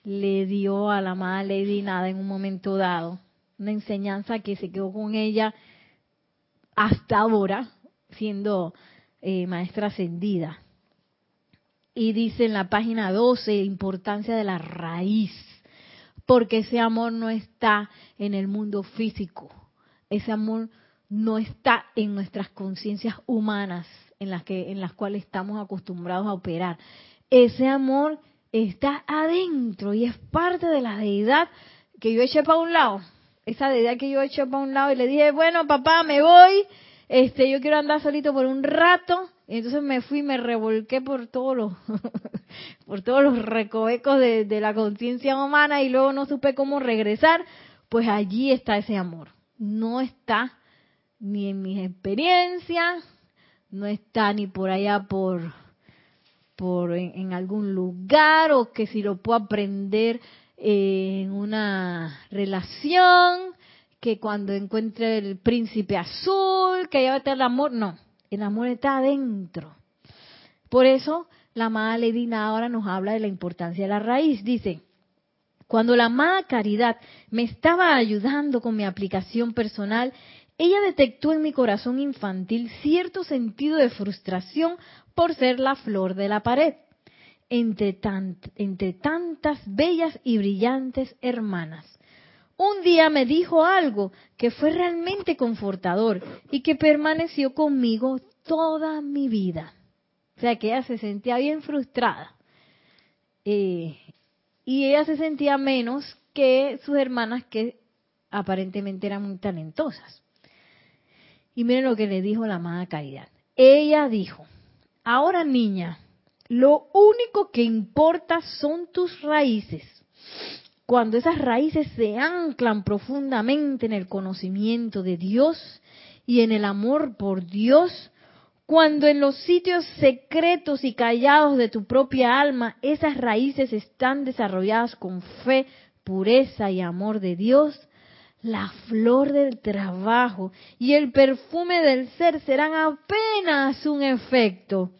le dio a la amada Lady Nada en un momento dado. Una enseñanza que se quedó con ella hasta ahora, siendo eh, maestra ascendida. Y dice en la página 12, importancia de la raíz, porque ese amor no está en el mundo físico, ese amor no está en nuestras conciencias humanas en las que en las cuales estamos acostumbrados a operar. Ese amor está adentro y es parte de la deidad que yo eché para un lado. Esa deidad que yo eché para un lado y le dije, bueno, papá, me voy, este, yo quiero andar solito por un rato. Y entonces me fui, me revolqué por todos los, (laughs) por todos los recovecos de, de la conciencia humana y luego no supe cómo regresar. Pues allí está ese amor. No está ni en mis experiencias, no está ni por allá por por en, algún lugar o que si lo puedo aprender en una relación, que cuando encuentre el príncipe azul, que allá va a estar el amor, no, el amor está adentro. Por eso la amada Lady ahora nos habla de la importancia de la raíz. Dice, cuando la amada Caridad me estaba ayudando con mi aplicación personal, ella detectó en mi corazón infantil cierto sentido de frustración por ser la flor de la pared, entre, entre tantas bellas y brillantes hermanas. Un día me dijo algo que fue realmente confortador y que permaneció conmigo toda mi vida. O sea que ella se sentía bien frustrada. Eh, y ella se sentía menos que sus hermanas que aparentemente eran muy talentosas. Y miren lo que le dijo la amada Caridad. Ella dijo, Ahora, niña, lo único que importa son tus raíces. Cuando esas raíces se anclan profundamente en el conocimiento de Dios y en el amor por Dios, cuando en los sitios secretos y callados de tu propia alma esas raíces están desarrolladas con fe, pureza y amor de Dios, la flor del trabajo y el perfume del ser serán apenas un efecto.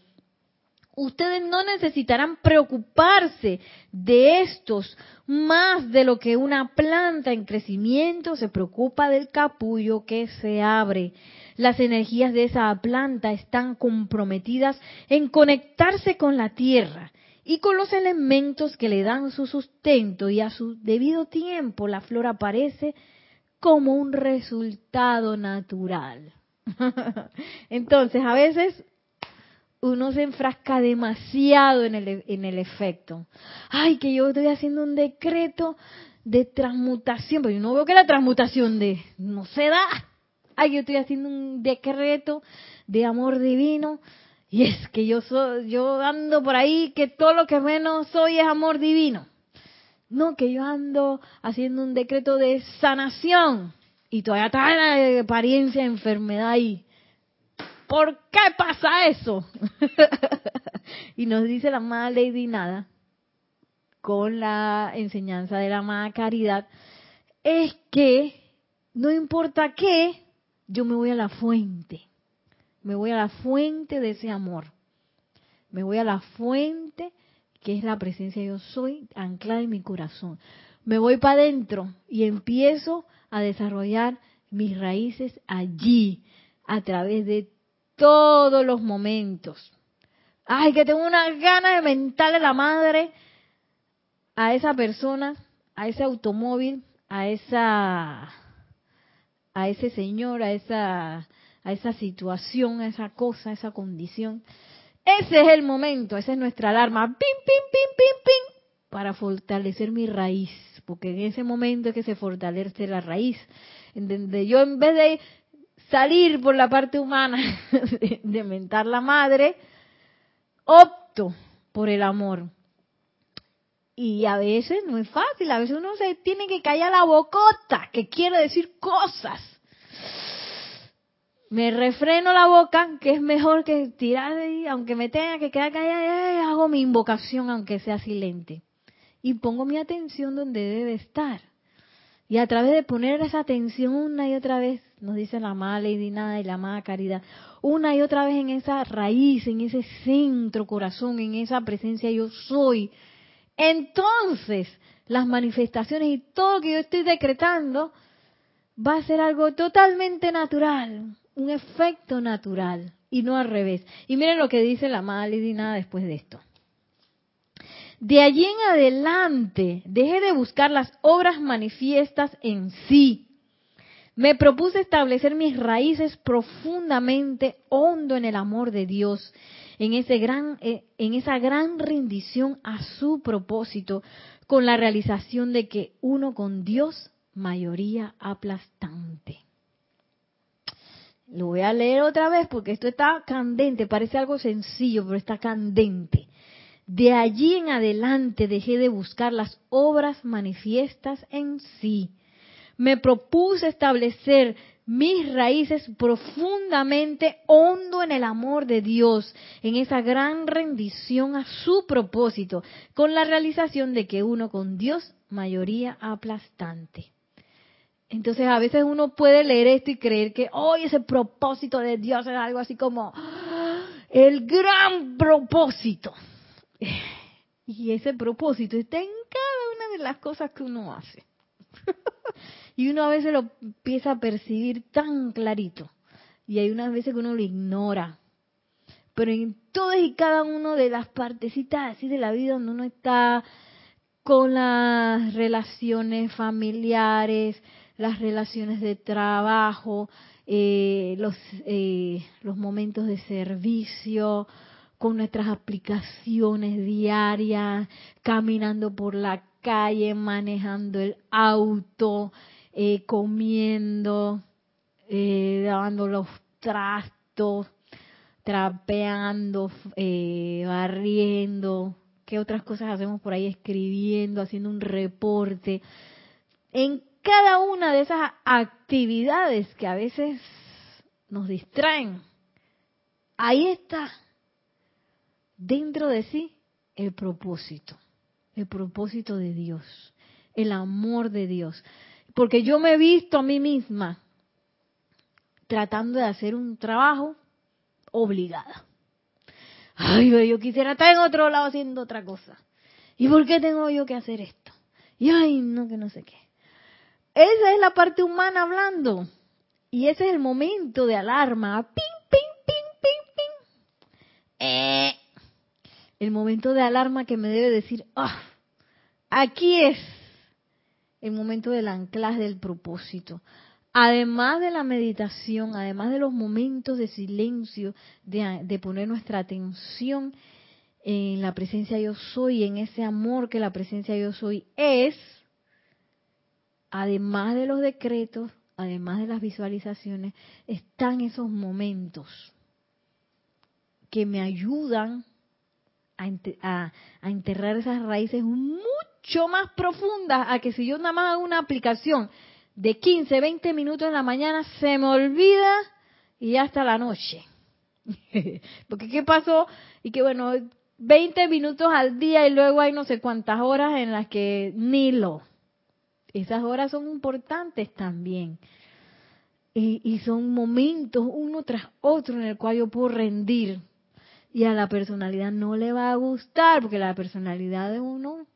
Ustedes no necesitarán preocuparse de estos más de lo que una planta en crecimiento se preocupa del capullo que se abre. Las energías de esa planta están comprometidas en conectarse con la tierra y con los elementos que le dan su sustento y a su debido tiempo la flor aparece como un resultado natural. (laughs) Entonces, a veces uno se enfrasca demasiado en el, en el efecto. Ay, que yo estoy haciendo un decreto de transmutación, pero yo no veo que la transmutación de no se da. Ay, yo estoy haciendo un decreto de amor divino y es que yo soy, yo ando por ahí que todo lo que menos soy es amor divino. No, que yo ando haciendo un decreto de sanación y todavía está la apariencia de enfermedad ahí. ¿Por qué pasa eso? (laughs) y nos dice la amada Lady Nada, con la enseñanza de la amada Caridad, es que no importa qué, yo me voy a la fuente. Me voy a la fuente de ese amor. Me voy a la fuente que es la presencia yo soy, anclada en mi corazón. Me voy para adentro y empiezo a desarrollar mis raíces allí, a través de todos los momentos. Ay, que tengo una gana de mentarle la madre a esa persona, a ese automóvil, a esa a ese señor, a esa a esa situación, a esa cosa, a esa condición. Ese es el momento, esa es nuestra alarma. Pim, pim, pim, pim, pim. para fortalecer mi raíz, porque en ese momento es que se fortalece la raíz, donde yo en vez de salir por la parte humana (laughs) de, mentar la madre, opto por el amor. Y a veces no es fácil, a veces uno se tiene que callar la bocota, que quiere decir cosas. Me refreno la boca, que es mejor que tirar, ahí, aunque me tenga que quedar callada, hago mi invocación, aunque sea silente. Y pongo mi atención donde debe estar. Y a través de poner esa atención una y otra vez, nos dice la amada Lady Nada y la amada Caridad, una y otra vez en esa raíz, en ese centro corazón, en esa presencia yo soy, entonces las manifestaciones y todo lo que yo estoy decretando va a ser algo totalmente natural, un efecto natural y no al revés. Y miren lo que dice la amada Lady Nada después de esto. De allí en adelante, dejé de buscar las obras manifiestas en sí. Me propuse establecer mis raíces profundamente hondo en el amor de Dios, en, ese gran, eh, en esa gran rendición a su propósito, con la realización de que uno con Dios, mayoría aplastante. Lo voy a leer otra vez porque esto está candente, parece algo sencillo, pero está candente. De allí en adelante dejé de buscar las obras manifiestas en sí. Me propuse establecer mis raíces profundamente hondo en el amor de Dios, en esa gran rendición a su propósito, con la realización de que uno con Dios, mayoría aplastante. Entonces a veces uno puede leer esto y creer que hoy ese propósito de Dios es algo así como ¡ah! el gran propósito. (sighs) Y ese propósito está en cada una de las cosas que uno hace. (laughs) y uno a veces lo empieza a percibir tan clarito. Y hay unas veces que uno lo ignora. Pero en todas y cada una de las partecitas así de la vida donde uno está con las relaciones familiares, las relaciones de trabajo, eh, los, eh, los momentos de servicio, con nuestras aplicaciones diarias, caminando por la calle, manejando el auto, eh, comiendo, eh, lavando los trastos, trapeando, eh, barriendo, qué otras cosas hacemos por ahí escribiendo, haciendo un reporte. En cada una de esas actividades que a veces nos distraen, ahí está dentro de sí el propósito, el propósito de Dios, el amor de Dios. Porque yo me he visto a mí misma tratando de hacer un trabajo obligada. Ay, yo quisiera estar en otro lado haciendo otra cosa. ¿Y por qué tengo yo que hacer esto? Y ay, no, que no sé qué. Esa es la parte humana hablando. Y ese es el momento de alarma. Ping, ping, ping, ping, ping. Eh, el momento de alarma que me debe decir, ah, aquí es el momento del anclaje del propósito. Además de la meditación, además de los momentos de silencio, de, de poner nuestra atención en la presencia yo soy, en ese amor que la presencia yo soy es, además de los decretos, además de las visualizaciones, están esos momentos que me ayudan a, enterrar esas raíces mucho más profundas a que si yo nada más hago una aplicación de 15, 20 minutos en la mañana, se me olvida y hasta la noche. (laughs) Porque ¿qué pasó? Y que bueno, 20 minutos al día y luego hay no sé cuántas horas en las que ni lo. Esas horas son importantes también. Y, son momentos uno tras otro en el cual yo puedo rendir y a la personalidad no le va a gustar, porque la personalidad de uno,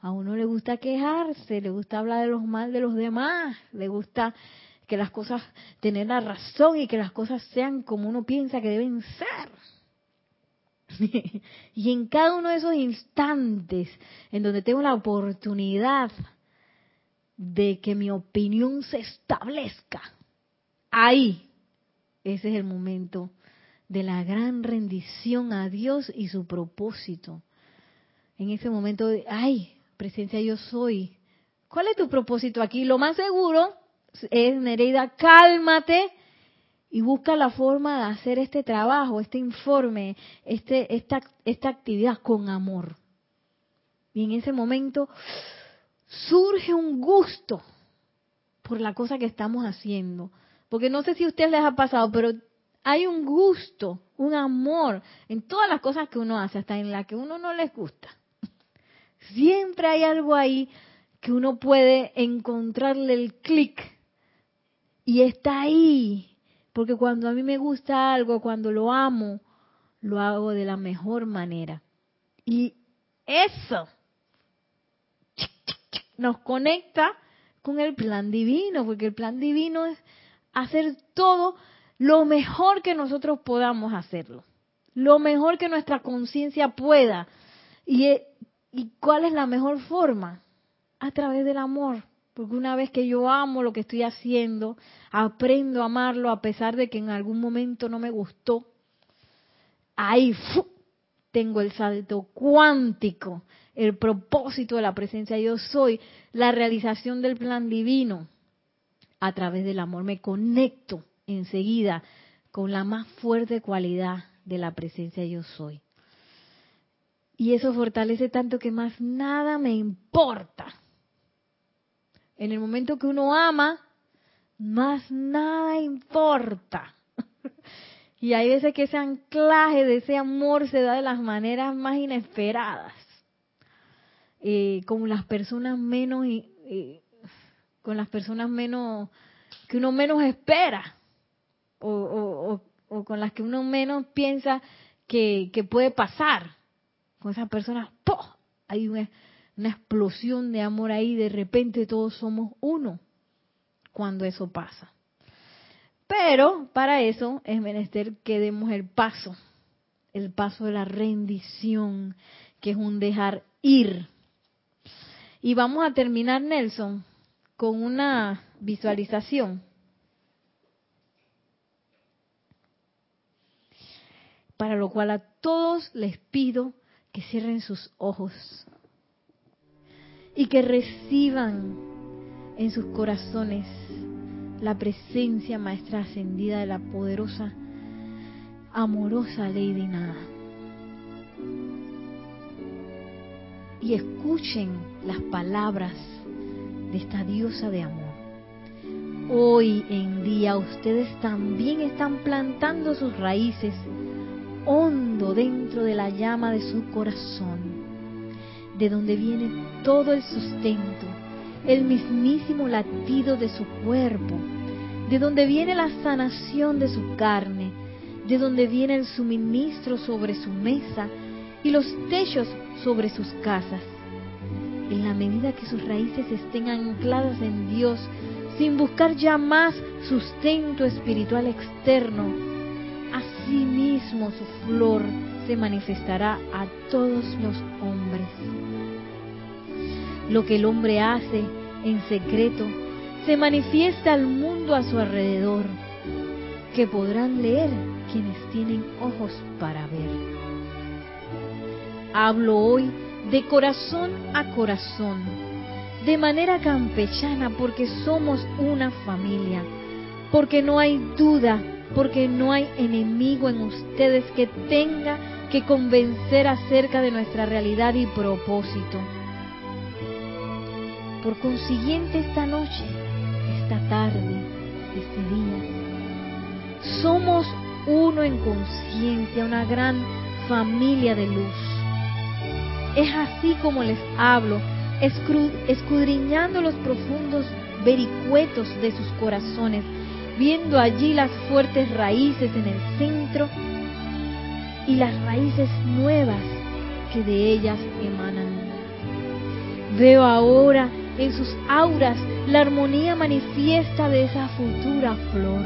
a uno le gusta quejarse, le gusta hablar de los mal de los demás, le gusta que las cosas, tener la razón y que las cosas sean como uno piensa que deben ser. (laughs) y en cada uno de esos instantes en donde tengo la oportunidad de que mi opinión se establezca, ahí, ese es el momento de la gran rendición a Dios y su propósito. en ese momento de, ay, presencia yo soy. ¿Cuál es tu propósito aquí? Lo más seguro es, Nereida, cálmate y busca la forma de hacer este trabajo, este informe, este, esta, esta actividad con amor. Y en ese momento surge un gusto por la cosa que estamos haciendo. Porque no sé si a ustedes les ha pasado, pero hay un gusto, un amor en todas las cosas que uno hace, hasta en las que uno no les gusta. (laughs) Siempre hay algo ahí que uno puede encontrarle el clic y está ahí. Porque cuando a mí me gusta algo, cuando lo amo, lo hago de la mejor manera. Y eso nos conecta con el plan divino, porque el plan divino es hacer todo lo mejor que nosotros podamos hacerlo, lo mejor que nuestra conciencia pueda. ¿Y, ¿Y cuál es la mejor forma? A través del amor. Porque una vez que yo amo lo que estoy haciendo, aprendo a amarlo a pesar de que en algún momento no me gustó, ahí tengo el salto cuántico el propósito de la presencia yo soy, la realización del plan divino a través del amor. Me conecto enseguida con la más fuerte cualidad de la presencia yo soy. Y eso fortalece tanto que más nada me importa. En el momento que uno ama, más nada importa. (laughs) Y hay veces que ese anclaje de ese amor se da de las maneras más inesperadas eh, con las personas menos eh, con las personas menos que uno menos espera o, con las que uno menos piensa que, puede pasar con esas personas ¡poh! hay una, una explosión de amor ahí de repente todos somos uno cuando eso pasa pero para eso es menester que demos el paso el paso de la rendición que es un dejar ir y vamos a terminar, Nelson, con una visualización. Para lo cual a todos les pido que cierren sus ojos y que reciban en sus corazones la presencia maestra ascendida de la poderosa, amorosa Lady Nada. Y escuchen las palabras de esta diosa de amor. Hoy en día ustedes también están plantando sus raíces hondo dentro de la llama de su corazón, de donde viene todo el sustento, el mismísimo latido de su cuerpo, de donde viene la sanación de su carne, de donde viene el suministro sobre su mesa y los techos sobre sus casas. En la medida que sus raíces estén ancladas en Dios, sin buscar ya más sustento espiritual externo, así mismo su flor se manifestará a todos los hombres. Lo que el hombre hace en secreto se manifiesta al mundo a su alrededor, que podrán leer quienes tienen ojos para ver. Hablo hoy de corazón a corazón, de manera campechana, porque somos una familia, porque no hay duda, porque no hay enemigo en ustedes que tenga que convencer acerca de nuestra realidad y propósito. Por consiguiente, esta noche, esta tarde, este día, somos uno en conciencia, una gran familia de luz es así como les hablo, escudriñando los profundos vericuetos de sus corazones, viendo allí las fuertes raíces en el centro y las raíces nuevas que de ellas emanan. Veo ahora en sus auras la armonía manifiesta de esa futura flor.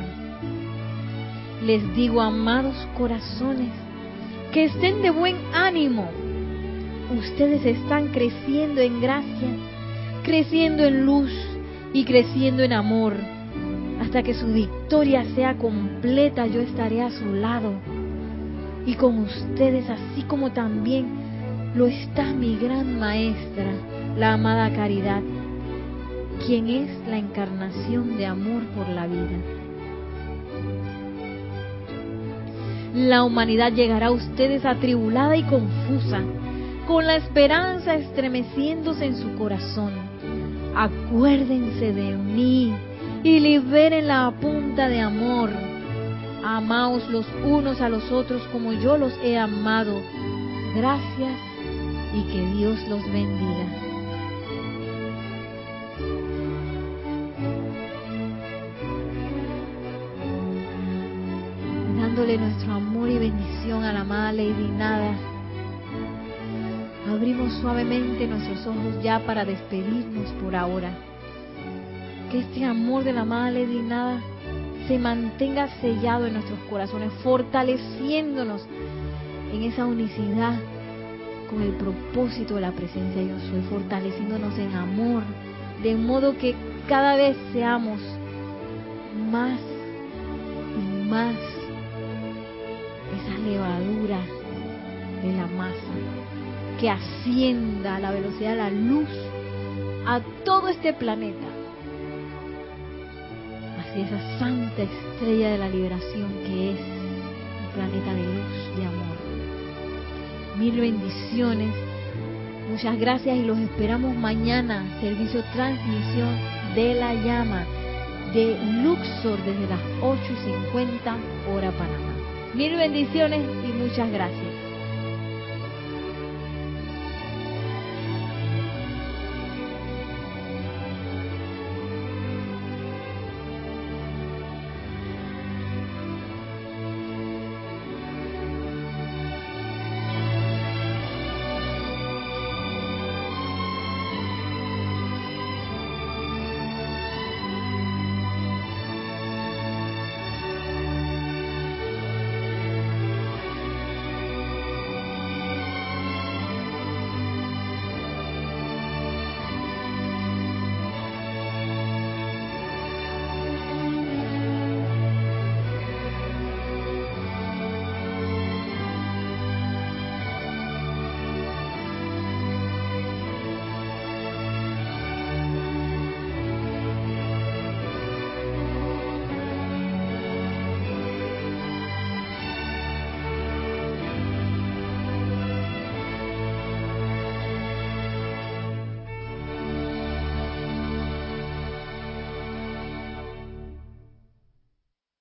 Les digo, amados corazones, que estén de buen ánimo ustedes están creciendo en gracia, creciendo en luz y creciendo en amor. Hasta que su victoria sea completa, yo estaré a su lado y con ustedes, así como también lo está mi gran maestra, la amada caridad, quien es la encarnación de amor por la vida. La humanidad llegará a ustedes atribulada y confusa, con la esperanza estremeciéndose en su corazón. Acuérdense de mí y liberen la punta de amor. Amaos los unos a los otros como yo los he amado. Gracias y que Dios los bendiga. Dándole nuestro amor y bendición a la amada Lady Nada, abrimos suavemente nuestros ojos ya para despedirnos por ahora. Que este amor de la amada Lady Nada se mantenga sellado en nuestros corazones, fortaleciéndonos en esa unicidad con el propósito de la presencia de Yo Soy, fortaleciéndonos en amor, de modo que cada vez seamos más y más esa levadura de la masa que ascienda a la velocidad de la luz a todo este planeta hacia esa santa estrella de la liberación que es un planeta de luz, de amor. Mil bendiciones. Muchas gracias y los esperamos mañana. Servicio transmisión de la llama de Luxor desde las 8 y 50 hora Panamá. Mil bendiciones y muchas gracias.